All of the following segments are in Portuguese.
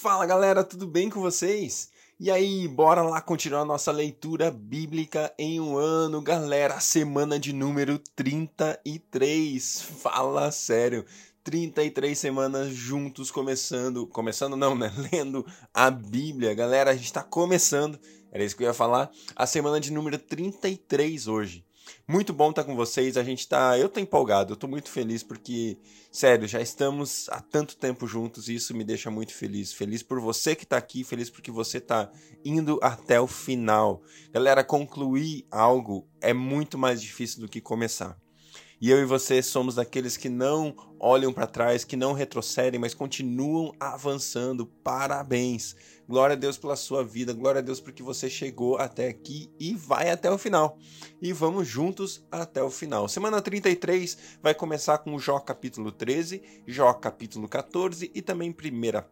Fala galera, tudo bem com vocês? E aí, bora lá continuar nossa leitura bíblica em um ano, galera. Semana de número 33. Fala sério. 33 semanas juntos começando, começando não, né? Lendo a Bíblia. Galera, a gente tá começando, era isso que eu ia falar, a semana de número 33 hoje. Muito bom estar com vocês. A gente tá. Eu tô empolgado, eu tô muito feliz porque, sério, já estamos há tanto tempo juntos e isso me deixa muito feliz. Feliz por você que tá aqui, feliz porque você tá indo até o final. Galera, concluir algo é muito mais difícil do que começar. E eu e você somos daqueles que não olham para trás, que não retrocedem, mas continuam avançando. Parabéns! Glória a Deus pela sua vida, glória a Deus porque você chegou até aqui e vai até o final. E vamos juntos até o final. Semana 33 vai começar com Jó capítulo 13, Jó capítulo 14 e também 1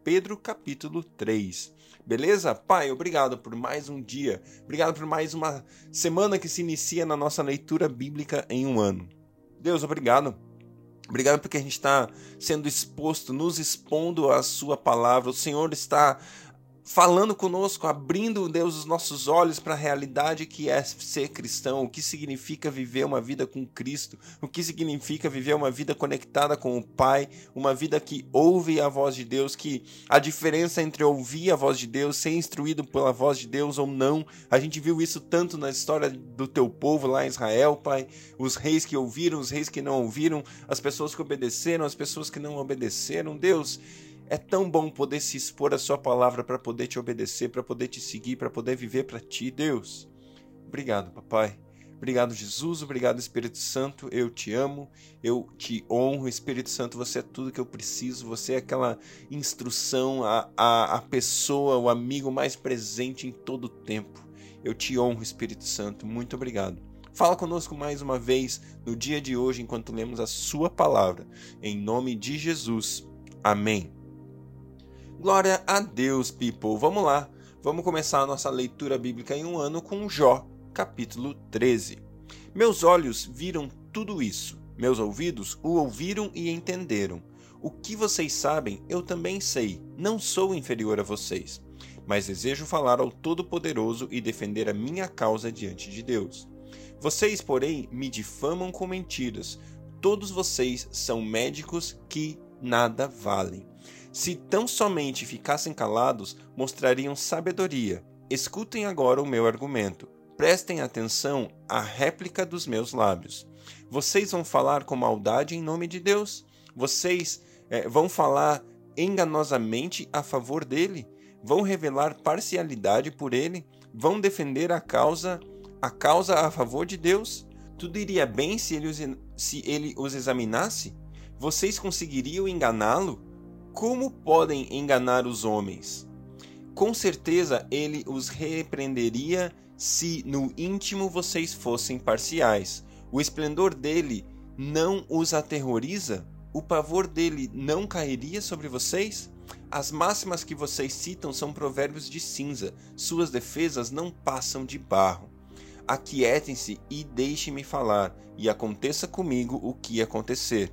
Pedro capítulo 3. Beleza? Pai, obrigado por mais um dia, obrigado por mais uma semana que se inicia na nossa leitura bíblica em um ano. Deus, obrigado. Obrigado porque a gente está sendo exposto, nos expondo à Sua palavra. O Senhor está falando conosco, abrindo, Deus, os nossos olhos para a realidade que é ser cristão, o que significa viver uma vida com Cristo, o que significa viver uma vida conectada com o Pai, uma vida que ouve a voz de Deus, que a diferença entre ouvir a voz de Deus, ser instruído pela voz de Deus ou não, a gente viu isso tanto na história do teu povo lá em Israel, Pai, os reis que ouviram, os reis que não ouviram, as pessoas que obedeceram, as pessoas que não obedeceram, Deus, é tão bom poder se expor à Sua palavra para poder te obedecer, para poder te seguir, para poder viver para ti, Deus. Obrigado, papai. Obrigado, Jesus. Obrigado, Espírito Santo. Eu te amo, eu te honro. Espírito Santo, você é tudo que eu preciso. Você é aquela instrução, a, a, a pessoa, o amigo mais presente em todo o tempo. Eu te honro, Espírito Santo. Muito obrigado. Fala conosco mais uma vez no dia de hoje, enquanto lemos a Sua palavra. Em nome de Jesus. Amém. Glória a Deus, people. Vamos lá. Vamos começar a nossa leitura bíblica em um ano com Jó, capítulo 13. Meus olhos viram tudo isso. Meus ouvidos o ouviram e entenderam. O que vocês sabem, eu também sei. Não sou inferior a vocês. Mas desejo falar ao Todo-Poderoso e defender a minha causa diante de Deus. Vocês, porém, me difamam com mentiras. Todos vocês são médicos que nada valem. Se tão somente ficassem calados, mostrariam sabedoria. Escutem agora o meu argumento. Prestem atenção à réplica dos meus lábios. Vocês vão falar com maldade em nome de Deus? Vocês é, vão falar enganosamente a favor dele? Vão revelar parcialidade por ele? Vão defender a causa a causa a favor de Deus? Tudo iria bem se ele os, se ele os examinasse? Vocês conseguiriam enganá-lo? Como podem enganar os homens? Com certeza ele os repreenderia se no íntimo vocês fossem parciais. O esplendor dele não os aterroriza? O pavor dele não cairia sobre vocês? As máximas que vocês citam são provérbios de cinza, suas defesas não passam de barro. Aquietem-se e deixem-me falar, e aconteça comigo o que acontecer.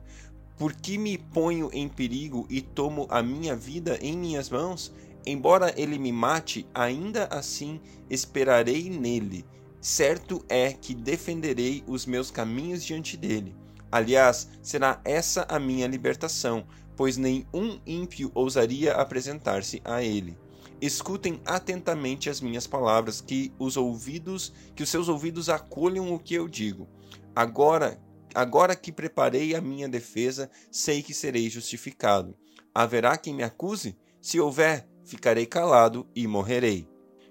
Por que me ponho em perigo e tomo a minha vida em minhas mãos? Embora ele me mate, ainda assim esperarei nele. Certo é que defenderei os meus caminhos diante dele. Aliás, será essa a minha libertação, pois nenhum ímpio ousaria apresentar-se a ele. Escutem atentamente as minhas palavras, que os ouvidos, que os seus ouvidos acolham o que eu digo. Agora Agora que preparei a minha defesa, sei que serei justificado. Haverá quem me acuse? Se houver, ficarei calado e morrerei.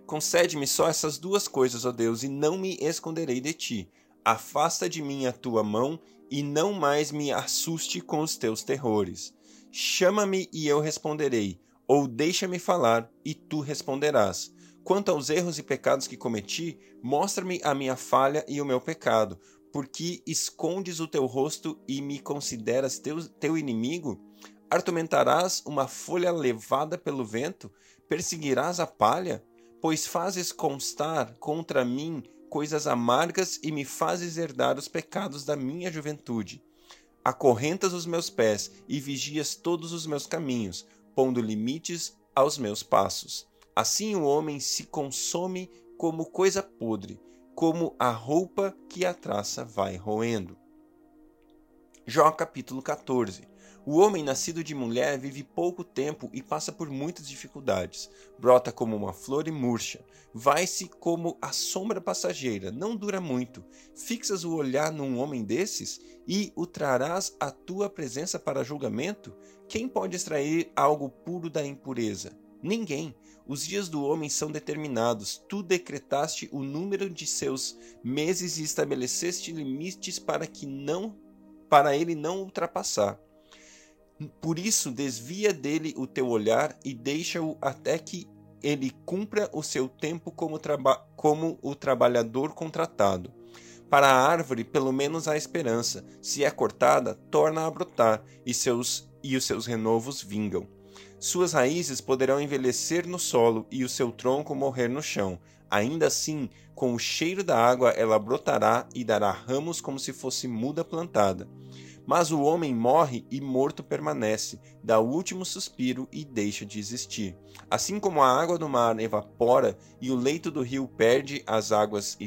Concede-me só essas duas coisas, ó Deus, e não me esconderei de ti. Afasta de mim a tua mão e não mais me assuste com os teus terrores. Chama-me e eu responderei, ou deixa-me falar e tu responderás. Quanto aos erros e pecados que cometi, mostra-me a minha falha e o meu pecado, porque escondes o teu rosto e me consideras teu, teu inimigo? Argumentarás uma folha levada pelo vento? Perseguirás a palha? Pois fazes constar contra mim coisas amargas e me fazes herdar os pecados da minha juventude. Acorrentas os meus pés e vigias todos os meus caminhos, pondo limites aos meus passos. Assim o homem se consome como coisa podre, como a roupa que a traça vai roendo. Jó capítulo 14. O homem nascido de mulher vive pouco tempo e passa por muitas dificuldades. Brota como uma flor e murcha. Vai-se como a sombra passageira, não dura muito. Fixas o olhar num homem desses e o trarás à tua presença para julgamento? Quem pode extrair algo puro da impureza? Ninguém. Os dias do homem são determinados. Tu decretaste o número de seus meses e estabeleceste limites para que não para ele não ultrapassar. Por isso, desvia dele o teu olhar e deixa-o até que ele cumpra o seu tempo como, como o trabalhador contratado. Para a árvore, pelo menos há esperança. Se é cortada, torna a brotar, e, seus, e os seus renovos vingam. Suas raízes poderão envelhecer no solo e o seu tronco morrer no chão. Ainda assim, com o cheiro da água, ela brotará e dará ramos como se fosse muda plantada. Mas o homem morre e morto permanece, dá o último suspiro e deixa de existir. Assim como a água do mar evapora e o leito do rio perde as águas e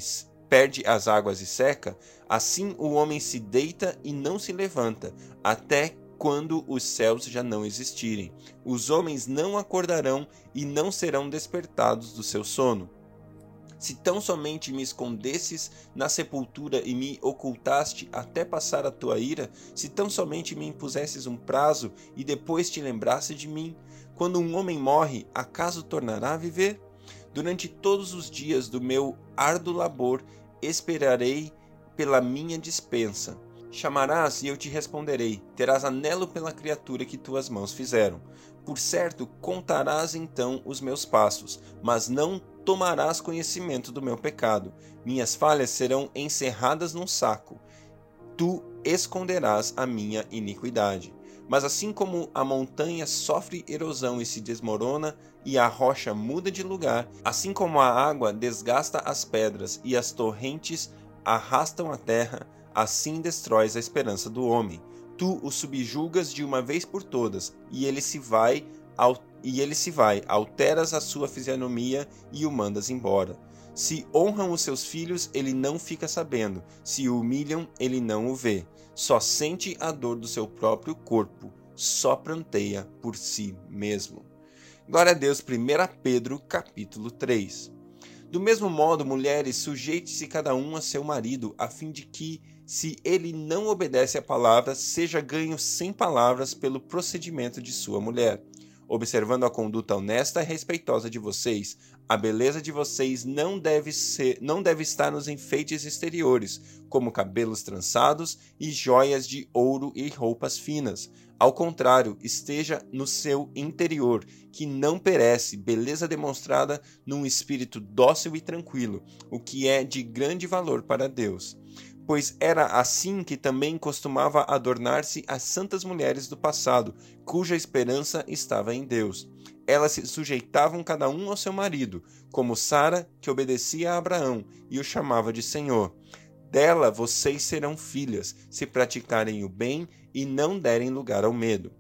perde as águas e seca, assim o homem se deita e não se levanta, até quando os céus já não existirem. Os homens não acordarão e não serão despertados do seu sono. Se tão somente me escondesses na sepultura e me ocultaste até passar a tua ira, se tão somente me impusesses um prazo e depois te lembrasse de mim, quando um homem morre, acaso tornará a viver? Durante todos os dias do meu árduo labor, esperarei pela minha dispensa. Chamarás e eu te responderei, terás anelo pela criatura que tuas mãos fizeram. Por certo, contarás então os meus passos, mas não tomarás conhecimento do meu pecado. Minhas falhas serão encerradas num saco. Tu esconderás a minha iniquidade. Mas assim como a montanha sofre erosão e se desmorona, e a rocha muda de lugar, assim como a água desgasta as pedras e as torrentes arrastam a terra, assim destróis a esperança do homem. Tu o subjugas de uma vez por todas, e ele se vai ao e ele se vai, alteras a sua fisionomia e o mandas embora. Se honram os seus filhos, ele não fica sabendo. Se o humilham, ele não o vê. Só sente a dor do seu próprio corpo. Só pranteia por si mesmo. Glória a Deus, 1 Pedro capítulo 3. Do mesmo modo, mulheres, sujeite-se cada um a seu marido, a fim de que, se ele não obedece à palavra, seja ganho sem palavras pelo procedimento de sua mulher observando a conduta honesta e respeitosa de vocês. A beleza de vocês não deve ser, não deve estar nos enfeites exteriores, como cabelos trançados e joias de ouro e roupas finas. Ao contrário, esteja no seu interior, que não perece, beleza demonstrada num espírito dócil e tranquilo, o que é de grande valor para Deus pois era assim que também costumava adornar-se as santas mulheres do passado, cuja esperança estava em Deus. Elas se sujeitavam cada um ao seu marido, como Sara, que obedecia a Abraão e o chamava de Senhor. Dela vocês serão filhas, se praticarem o bem e não derem lugar ao medo.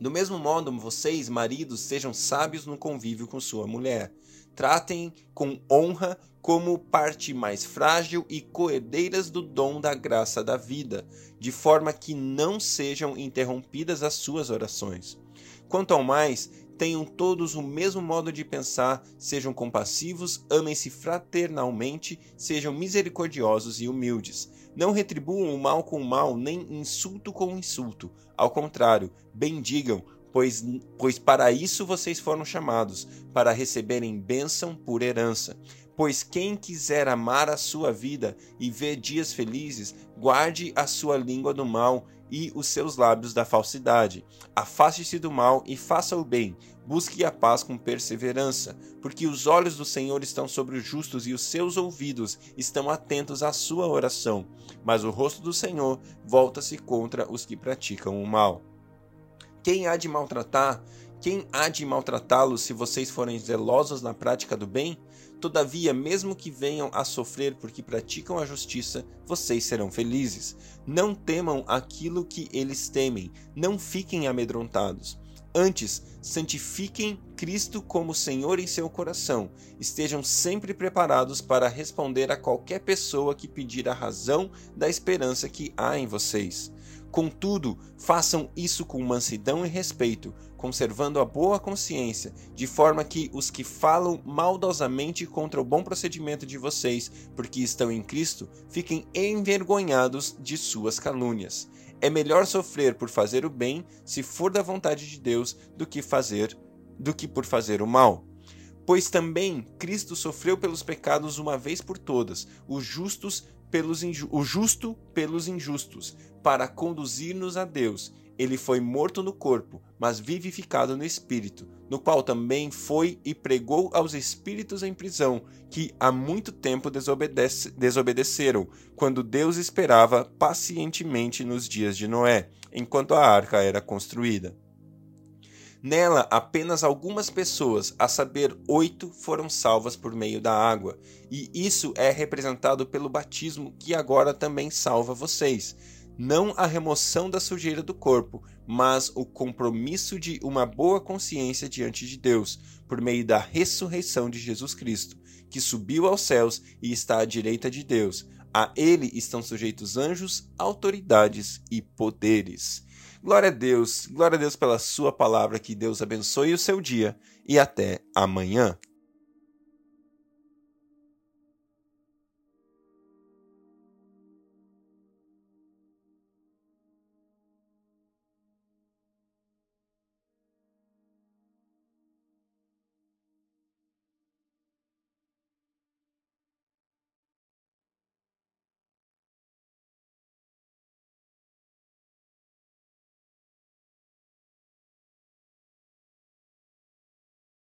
Do mesmo modo, vocês, maridos, sejam sábios no convívio com sua mulher. Tratem com honra como parte mais frágil e coerdeiras do dom da graça da vida, de forma que não sejam interrompidas as suas orações. Quanto ao mais, tenham todos o mesmo modo de pensar, sejam compassivos, amem-se fraternalmente, sejam misericordiosos e humildes. Não retribuam o mal com o mal, nem insulto com insulto. Ao contrário, bendigam, pois, pois para isso vocês foram chamados, para receberem bênção por herança. Pois quem quiser amar a sua vida e ver dias felizes, guarde a sua língua do mal e os seus lábios da falsidade. Afaste-se do mal e faça o bem. Busque a paz com perseverança, porque os olhos do Senhor estão sobre os justos e os seus ouvidos estão atentos à sua oração. Mas o rosto do Senhor volta-se contra os que praticam o mal. Quem há de maltratar? Quem há de maltratá-los se vocês forem zelosos na prática do bem? Todavia, mesmo que venham a sofrer porque praticam a justiça, vocês serão felizes. Não temam aquilo que eles temem, não fiquem amedrontados. Antes, santifiquem Cristo como Senhor em seu coração. Estejam sempre preparados para responder a qualquer pessoa que pedir a razão da esperança que há em vocês. Contudo, façam isso com mansidão e respeito, conservando a boa consciência, de forma que os que falam maldosamente contra o bom procedimento de vocês, porque estão em Cristo, fiquem envergonhados de suas calúnias. É melhor sofrer por fazer o bem, se for da vontade de Deus, do que fazer do que por fazer o mal. Pois também Cristo sofreu pelos pecados uma vez por todas, os justos pelos o justo pelos injustos, para conduzir-nos a Deus. Ele foi morto no corpo, mas vivificado no espírito, no qual também foi e pregou aos espíritos em prisão, que há muito tempo desobedece, desobedeceram, quando Deus esperava pacientemente nos dias de Noé, enquanto a arca era construída. Nela, apenas algumas pessoas, a saber, oito, foram salvas por meio da água, e isso é representado pelo batismo que agora também salva vocês. Não a remoção da sujeira do corpo, mas o compromisso de uma boa consciência diante de Deus, por meio da ressurreição de Jesus Cristo, que subiu aos céus e está à direita de Deus. A ele estão sujeitos anjos, autoridades e poderes. Glória a Deus, glória a Deus pela Sua palavra, que Deus abençoe o seu dia e até amanhã.